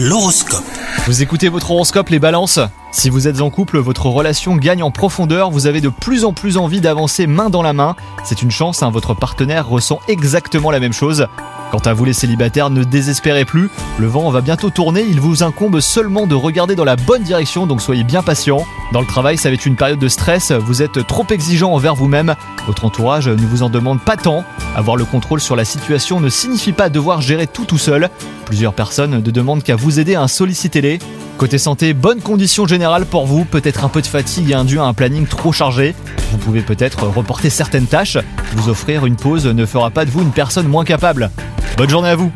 L'horoscope. Vous écoutez votre horoscope les balances? Si vous êtes en couple, votre relation gagne en profondeur, vous avez de plus en plus envie d'avancer main dans la main. C'est une chance, hein, votre partenaire ressent exactement la même chose. Quant à vous les célibataires, ne désespérez plus, le vent va bientôt tourner, il vous incombe seulement de regarder dans la bonne direction, donc soyez bien patient. Dans le travail, ça va être une période de stress, vous êtes trop exigeant envers vous-même, votre entourage ne vous en demande pas tant. Avoir le contrôle sur la situation ne signifie pas devoir gérer tout tout seul. Plusieurs personnes ne demandent qu'à vous aider, à solliciter-les. Côté santé, bonne condition générale pour vous, peut-être un peu de fatigue induit à un planning trop chargé. Vous pouvez peut-être reporter certaines tâches, vous offrir une pause ne fera pas de vous une personne moins capable. Bonne journée à vous